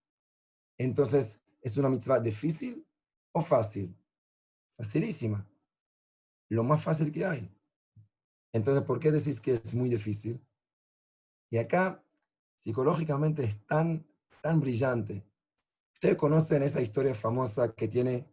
Entonces, ¿es una mitzvah difícil o fácil? Facilísima. Lo más fácil que hay. Entonces, ¿por qué decís que es muy difícil? Y acá, psicológicamente, es tan, tan brillante. Ustedes conocen esa historia famosa que tiene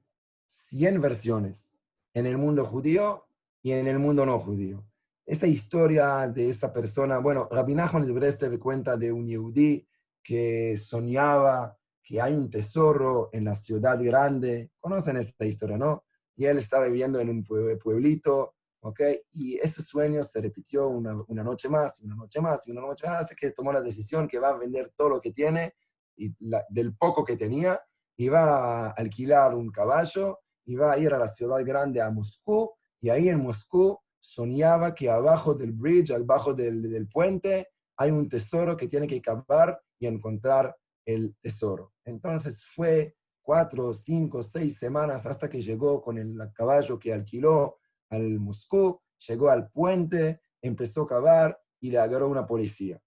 100 versiones en el mundo judío y en el mundo no judío. Esa historia de esa persona, bueno, Rabbi Nachman de Breslev cuenta de un yehudí que soñaba que hay un tesoro en la ciudad grande. Conocen esta historia, ¿no? Y él estaba viviendo en un pueblito, ¿ok? Y ese sueño se repitió una, una noche más, y una noche más, y una noche más, hasta que tomó la decisión que va a vender todo lo que tiene, y del poco que tenía, y va a alquilar un caballo iba a ir a la ciudad grande, a Moscú, y ahí en Moscú soñaba que abajo del bridge, abajo del, del puente, hay un tesoro que tiene que cavar y encontrar el tesoro. Entonces fue cuatro, cinco, seis semanas hasta que llegó con el caballo que alquiló al Moscú, llegó al puente, empezó a cavar y le agarró una policía.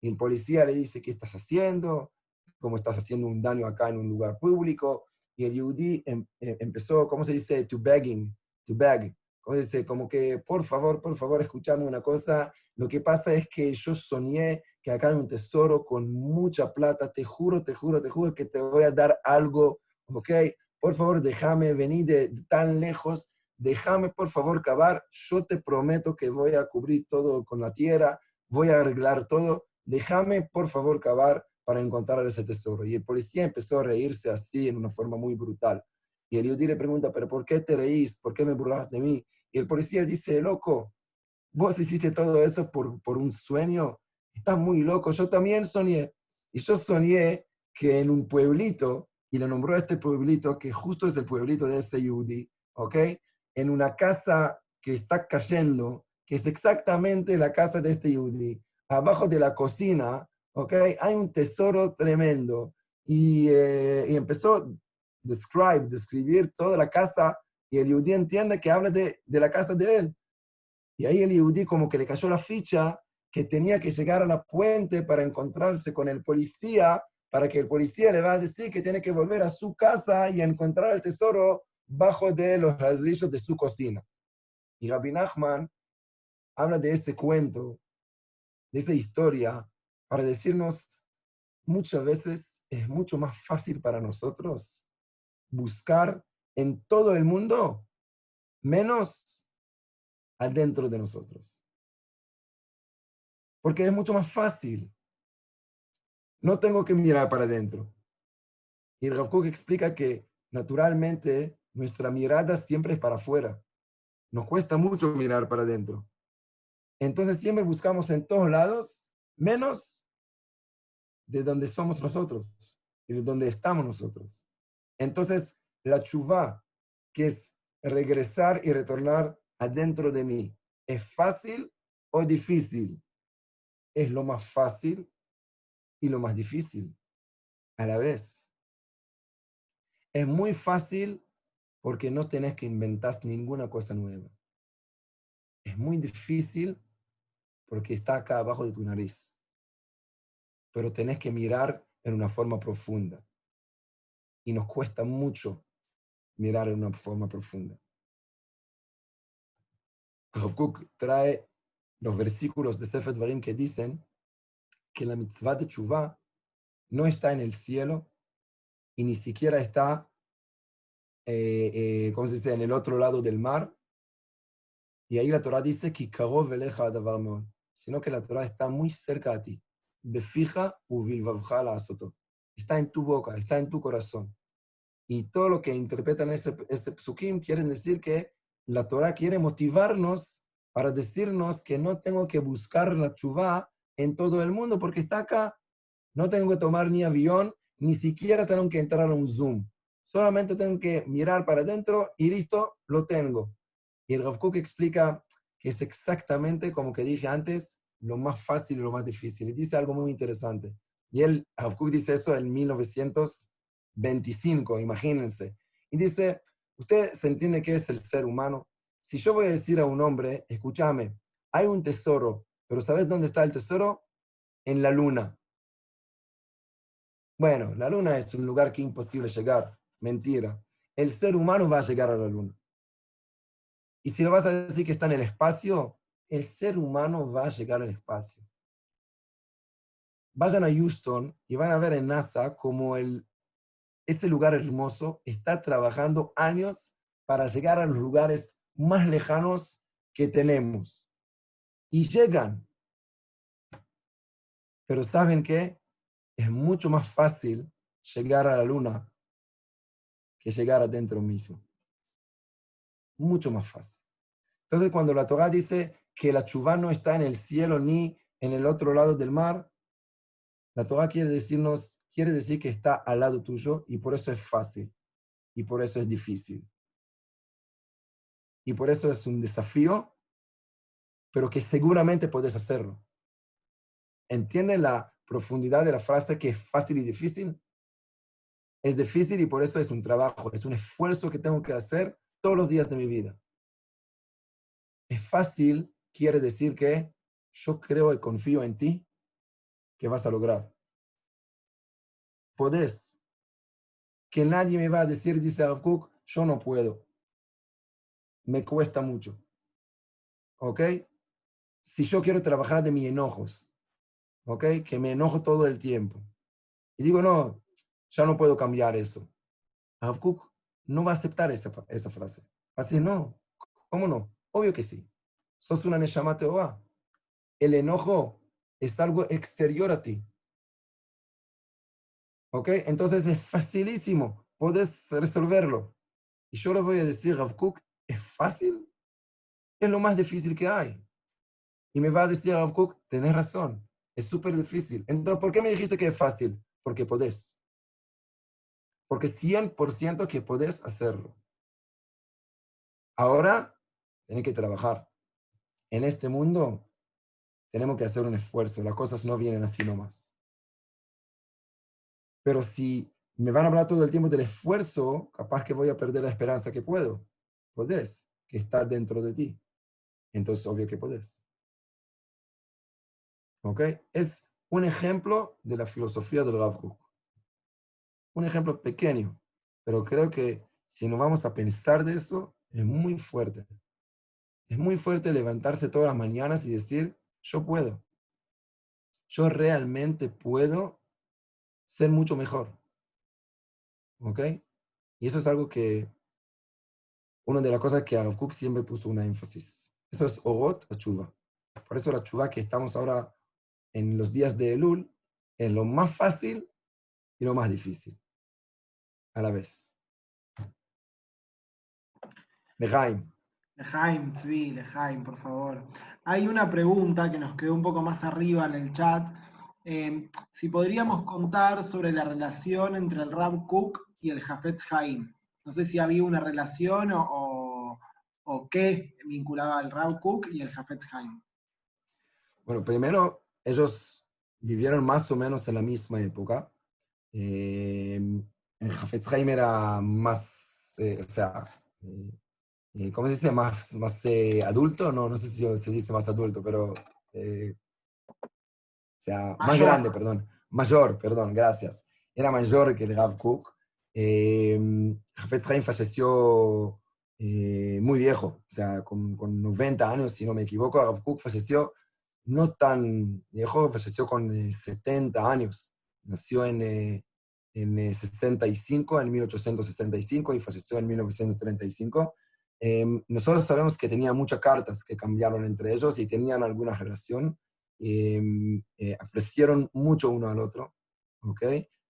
Y el policía le dice, ¿qué estás haciendo? ¿Cómo estás haciendo un daño acá en un lugar público? y el Yehudi em, eh, empezó, ¿cómo se dice? To begging, to beg. ¿Cómo se dice? Como que, por favor, por favor, escuchame una cosa. Lo que pasa es que yo soñé que acá hay un tesoro con mucha plata. Te juro, te juro, te juro que te voy a dar algo, ¿ok? Por favor, déjame venir de tan lejos. Déjame, por favor, cavar. Yo te prometo que voy a cubrir todo con la tierra. Voy a arreglar todo. Déjame, por favor, cavar para encontrar ese tesoro. Y el policía empezó a reírse así, en una forma muy brutal. Y el Yudí le pregunta, ¿pero por qué te reís? ¿Por qué me burlas de mí? Y el policía dice, loco, vos hiciste todo eso por, por un sueño. Estás muy loco. Yo también soñé. Y yo soñé que en un pueblito, y le nombró a este pueblito, que justo es el pueblito de ese Yudí, ¿ok? En una casa que está cayendo, que es exactamente la casa de este Yudí. Abajo de la cocina ¿ok? Hay un tesoro tremendo. Y, eh, y empezó describe, describir toda la casa, y el judío entiende que habla de, de, la casa de él. Y ahí el judío como que le cayó la ficha que tenía que llegar a la puente para encontrarse con el policía, para que el policía le va a decir que tiene que volver a su casa y encontrar el tesoro bajo de los ladrillos de su cocina. Y Rabbi Nachman habla de ese cuento, de esa historia, para decirnos, muchas veces es mucho más fácil para nosotros buscar en todo el mundo menos adentro de nosotros. Porque es mucho más fácil. No tengo que mirar para adentro. Y el Rav explica que naturalmente nuestra mirada siempre es para afuera. Nos cuesta mucho mirar para adentro. Entonces siempre buscamos en todos lados, menos de donde somos nosotros y de donde estamos nosotros. Entonces, la chuva, que es regresar y retornar adentro de mí, ¿es fácil o difícil? Es lo más fácil y lo más difícil a la vez. Es muy fácil porque no tenés que inventar ninguna cosa nueva. Es muy difícil porque está acá abajo de tu nariz. Pero tenés que mirar en una forma profunda. Y nos cuesta mucho mirar en una forma profunda. Trae los versículos de Sefer Dvarim que dicen que la mitzvah de Chuvah no está en el cielo y ni siquiera está, eh, eh, ¿cómo se dice?, en el otro lado del mar. Y ahí la Torah dice sino que la Torah está muy cerca a ti. Befija. Está en tu boca, está en tu corazón. Y todo lo que interpretan ese, ese psukim quieren decir que la Torah quiere motivarnos para decirnos que no tengo que buscar la chuvá en todo el mundo porque está acá. No tengo que tomar ni avión, ni siquiera tengo que entrar a un Zoom. Solamente tengo que mirar para adentro y listo, lo tengo. Y el Rav explica que es exactamente como que dije antes, lo más fácil y lo más difícil. Y dice algo muy interesante. Y él, Rav dice eso en 1925, imagínense. Y dice, ¿usted se entiende qué es el ser humano? Si yo voy a decir a un hombre, escúchame, hay un tesoro, pero ¿sabes dónde está el tesoro? En la luna. Bueno, la luna es un lugar que es imposible llegar. Mentira. El ser humano va a llegar a la luna. Y si lo vas a decir que está en el espacio, el ser humano va a llegar al espacio. Vayan a Houston y van a ver en NASA como el, ese lugar hermoso está trabajando años para llegar a los lugares más lejanos que tenemos. Y llegan. Pero ¿saben qué? Es mucho más fácil llegar a la luna que llegar adentro mismo mucho más fácil. Entonces, cuando la Torah dice que la chuvá no está en el cielo ni en el otro lado del mar, la Torah quiere decirnos, quiere decir que está al lado tuyo y por eso es fácil y por eso es difícil. Y por eso es un desafío, pero que seguramente puedes hacerlo. ¿Entienden la profundidad de la frase que es fácil y difícil? Es difícil y por eso es un trabajo, es un esfuerzo que tengo que hacer todos los días de mi vida. Es fácil, quiere decir que yo creo y confío en ti que vas a lograr. Podés. Que nadie me va a decir, dice Rav yo no puedo. Me cuesta mucho. ¿Ok? Si yo quiero trabajar de mis enojos, ¿ok? Que me enojo todo el tiempo. Y digo, no, ya no puedo cambiar eso. Rav no va a aceptar esa, esa frase. Va a decir, no, ¿cómo no? Obvio que sí. Sos una Neshama Teoba. El enojo es algo exterior a ti. ¿Ok? Entonces es facilísimo. Puedes resolverlo. Y yo le voy a decir, Rav ¿es fácil? Es lo más difícil que hay. Y me va a decir Rav Kuk, tenés razón. Es súper difícil. Entonces, ¿por qué me dijiste que es fácil? Porque podés. Porque 100% que puedes hacerlo. Ahora, tienes que trabajar. En este mundo, tenemos que hacer un esfuerzo. Las cosas no vienen así nomás. Pero si me van a hablar todo el tiempo del esfuerzo, capaz que voy a perder la esperanza que puedo. Podés, que está dentro de ti. Entonces, obvio que podés. ¿Ok? Es un ejemplo de la filosofía del Rav Kook. Un ejemplo pequeño, pero creo que si nos vamos a pensar de eso, es muy fuerte. Es muy fuerte levantarse todas las mañanas y decir, yo puedo. Yo realmente puedo ser mucho mejor. ¿Ok? Y eso es algo que, una de las cosas que Rav siempre puso una énfasis. Eso es Orot Achuva. Por eso la Chuva que estamos ahora en los días de Elul es lo más fácil y lo más difícil a la vez. Lejaim. Lejaim, sí, Lejaim, por favor. Hay una pregunta que nos quedó un poco más arriba en el chat. Eh, si podríamos contar sobre la relación entre el Rab Cook y el Jafetz Haim. No sé si había una relación o, o, qué vinculaba el Rab Cook y el Jafetz Haim. Bueno, primero, ellos vivieron más o menos en la misma época. Eh, el Jafetz Haim era más, eh, o sea, eh, ¿cómo se dice? Más, más adulto, no, no sé si se dice más adulto, pero, o sea, más grande, perdón, mayor, perdón, gracias. Era mayor que el Rav Cook. Jafetz Haim falleció muy viejo, o sea, con, con, 90 años, si no me equivoco. Rav Cook falleció no tan viejo, falleció con 70 eh, años. Nació en, eh, en 65, eh, en 1865 y falleció en 1935. Em, nosotros sabemos que tenía muchas cartas que cambiaron entre ellos y tenían alguna relación. Em, apreciaron mucho uno al otro.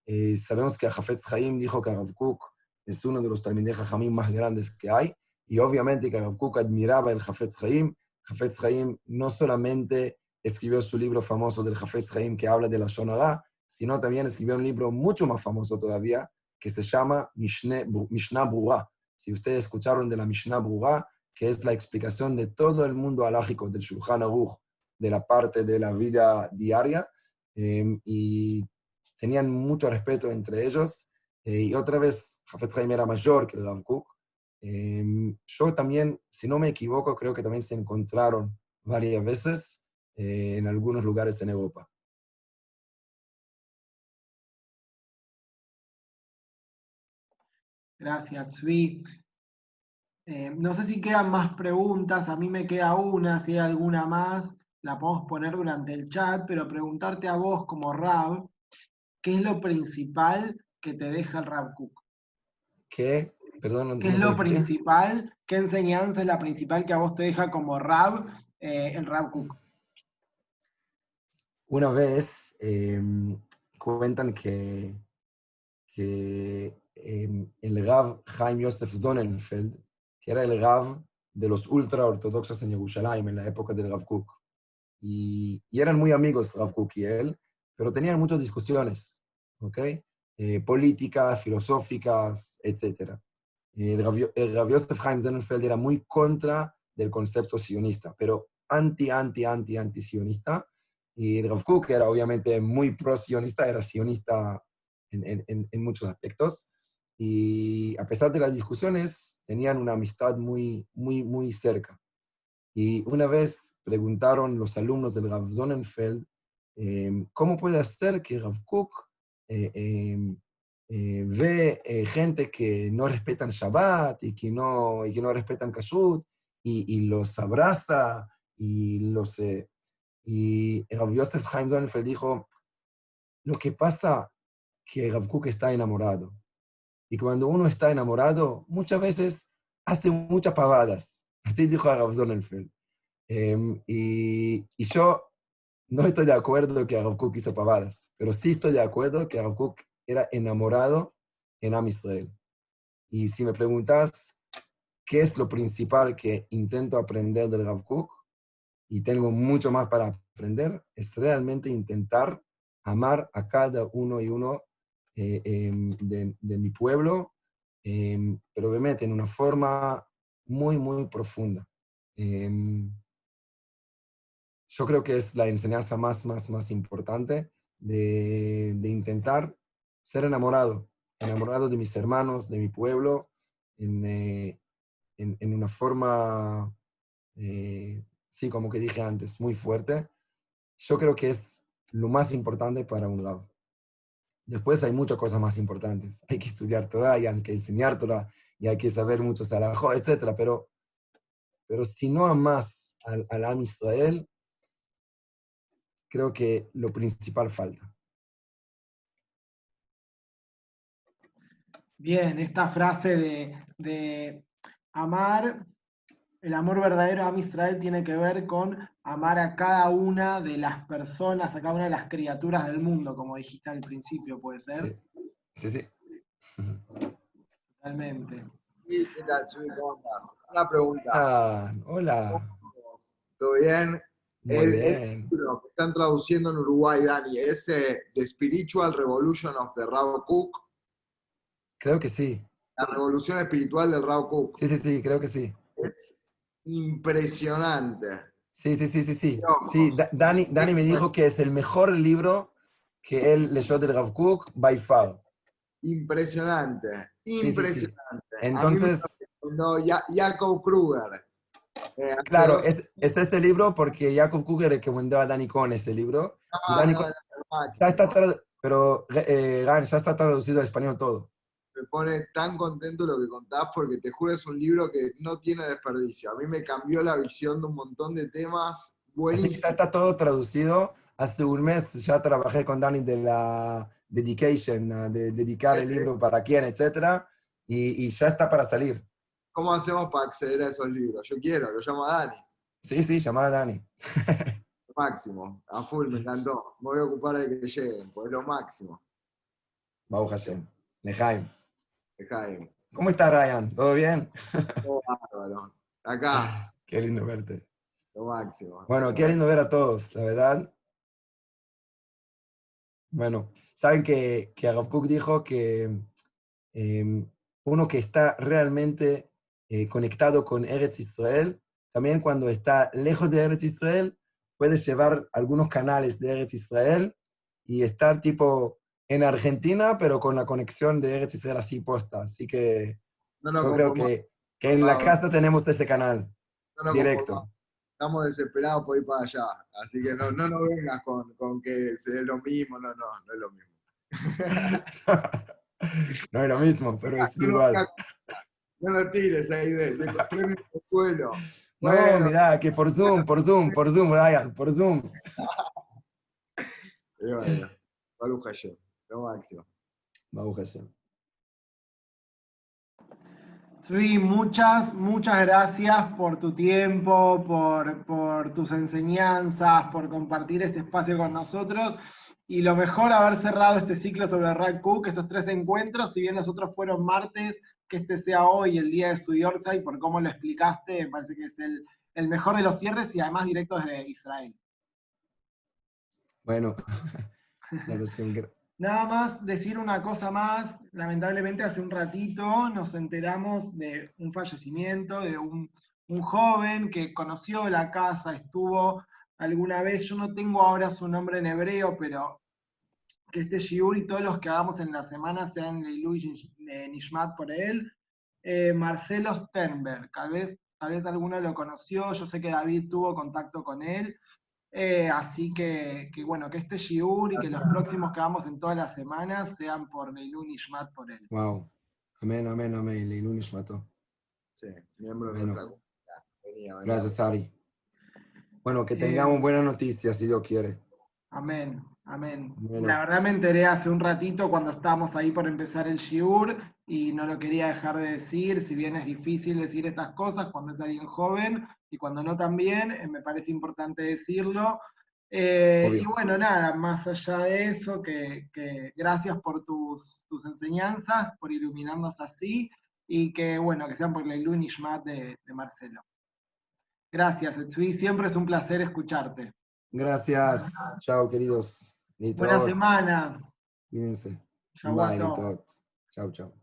¿Okay? sabemos que Jafetz Haim dijo que Rav Kook es uno de los Talmidei Jajamim más grandes que hay. Y obviamente que Rav Kook admiraba el Jafetz Haim. Jafetz Haim no solamente escribió su libro famoso del Jafetz Haim que habla de la Shonara, sino también escribió un libro mucho más famoso todavía que se llama Mishnah Brura. Si ustedes escucharon de la Mishnah Brura, que es la explicación de todo el mundo alágico del Shulchan Aruch, de la parte de la vida diaria, em, y tenían mucho respeto entre ellos. Eh, y otra vez, Jafetz Haim era mayor que el Rav Kook. Em, yo también, si no me equivoco, creo que también se encontraron varias veces eh, en algunos lugares en Europa. Gracias, Zvi. Eh, no sé si quedan más preguntas, a mí me queda una, si hay alguna más, la podemos poner durante el chat, pero preguntarte a vos como Rab, ¿qué es lo principal que te deja el Rab Cook? ¿Qué? Perdón, ¿Qué es lo principal? ¿Qué enseñanza es la principal que a vos te deja como Rab eh, el Rab Cook? Una vez em, cuentan que, que em, el Rav Chaim Yosef Zonenfeld, que era el Rav de los ultraortodoxos en Jerusalén en la época del Rav Kook, y, eran muy amigos Rav Kook y él, pero tenían muchas discusiones, ¿ok? Eh, políticas, filosóficas, etc. El Rav, el Rav Yosef Chaim Zonenfeld era muy contra del concepto sionista, pero anti, anti, anti, anti-sionista, y Rav Kook era obviamente muy pro-sionista, era sionista en, en, en, muchos aspectos. Y a pesar de las discusiones, tenían una amistad muy, muy, muy cerca. Y una vez preguntaron los alumnos del Rav Sonnenfeld, em, ¿cómo puede ser que Rav Kook eh, em, eh, ve eh, gente que no respetan Shabbat y que no, y que no respetan Kashrut y, y los abraza y los y Rav Yosef Chaim Sonnenfeld dijo, lo que pasa que Rav Kook está enamorado. Y cuando uno está enamorado, muchas veces hace muchas pavadas. Así dijo Rav Sonnenfeld. Em, y, y, yo no estoy de acuerdo que Rav hizo pavadas, pero sí estoy de acuerdo que Rav era enamorado en Am Israel. Y si me preguntas qué es lo principal que intento aprender del Rav y tengo mucho más para aprender, es realmente intentar amar a cada uno y uno eh, em, de, mi pueblo, em, pero obviamente en una forma muy, muy profunda. Yo creo que es la enseñanza más, más, más importante de, de intentar ser enamorado, enamorado de mis hermanos, de mi pueblo, en, eh, en, en una forma eh, sí, como que dije antes, muy fuerte. yo creo que es lo más importante para un lado. Después hay muchas cosas más importantes. Hay que estudiar Torah y hay que enseñar Torah y hay que saber mucho Salahó, etc. Pero, pero si no amas al, al Am Israel, creo que lo principal falta. Bien, esta frase de, de amar, el amor verdadero a Israel tiene que ver con amar a cada una de las personas, a cada una de las criaturas del mundo, como dijiste al principio, ¿puede ser? Sí, sí. Totalmente. ¿Qué tal, Chuy? ¿Cómo estás? Una pregunta. Ah, hola. ¿Todo bien? El, bien. libro que están traduciendo en Uruguay, Dani, es eh, The Spiritual Revolution of the Rao Cook. Creo que sí. La revolución espiritual del Rao Cook. Sí, sí, sí, creo que sí. Es impresionante. Sí, sí, sí, sí, sí. Sí, Da- Dani, Dani me dijo que es el mejor libro que él leyó del Rav Kook by far. Impresionante. sí, sí. Impresionante. Entonces, No, Jacob Kruger. Eh, hace claro, es, es ese libro porque Jacob le recomendó a Dani con ese libro. No, Dani no, Cohn- no, no, Ya está, pero eh, ya está traducido al español todo. me pone tan contento lo que contás porque te juro es un libro que no tiene desperdicio. A mí me cambió la visión de un montón de temas buenísimos. ya está todo traducido. Hace un mes ya trabajé con Dani de la dedication, ah, de dedicar el libro para quién, etc. Y, y ya está para salir. ¿Cómo hacemos para acceder a esos libros? Yo quiero, lo llamo a Dani. Sí, sí, llamada a Dani. Máximo. A full, me encantó. Me voy a ocupar de que lleguen, pues es lo máximo. Baruch Hashem. Lejaim. De Jaime. ¿Cómo está Ryan? ¿Todo bien? Todo bárbaro. Acá, Qué lindo verte. lo máximo. Bueno, qué lindo ver a todos, la verdad. Bueno, saben que, que dijo que eh, uno que está realmente eh, conectado con Eretz Israel, también cuando está lejos de Eretz Israel, puede llevar algunos canales de Eretz Israel y estar tipo en Argentina, pero con la conexión de Eretz Israel así posta. Así que No nos yo creo que, que en la Pablo. casa tenemos ese canal no directo. Estamos desesperados por ir para allá. Así que no, no vengas con, con que es lo mismo. No, no, no es lo mismo. no es lo mismo, pero es No, no, igual. No lo tires ahí de, de el suelo. No, Bueno. mirá, que por Zoom, por Zoom, por Zoom, Ryan, por Zoom. Y bueno, Baruch Hashem, lo máximo. Baruch Hashem. Zvi, muchas, muchas gracias por tu tiempo, por, por tus enseñanzas, por compartir este espacio con nosotros. Y lo mejor, haber cerrado este ciclo sobre Rack Cook, estos tres encuentros, si bien los otros fueron martes, que este sea hoy, el día de su Yorkshire, por cómo lo explicaste, me parece que es el, el mejor de los cierres y además directo desde Israel. Bueno, Nada más decir una cosa más, lamentablemente hace un ratito nos enteramos de un fallecimiento de un, un joven que conoció la casa, estuvo alguna vez, yo no tengo ahora su nombre en hebreo, pero que este Shiur y todos los que hagamos en la semana sean Leilu y eh, Nishmat por él. Eh, Marcelo Sternberg, tal vez, tal vez alguno lo conoció, yo sé que David tuvo contacto con él. Eh, así que, que bueno, que este Shiur y que los próximos que hagamos en todas las semanas sean por Leilu Nishmat por él. Wow. Amén, amén, amén. Leilun Nishmato. Sí, miembro de venía. Gracias, Ari. Bueno, que Eh, tengamos buenas noticias, si Dios quiere. Amén, amén. Bueno. La verdad me enteré hace un ratito cuando estábamos ahí por empezar el Shiur y no lo quería dejar de decir, si bien es difícil decir estas cosas cuando es alguien joven y cuando no también, eh, me parece importante decirlo. Eh, y bueno, nada, más allá de eso, que, que gracias por tus, tus enseñanzas, por iluminarnos así y que bueno, que sean por la Ilun Ishmat de, de Marcelo. Gracias, Etsui, siempre es un placer escucharte. Gracias. Chao, queridos. Buena semana. Cuídense. Chao, chao.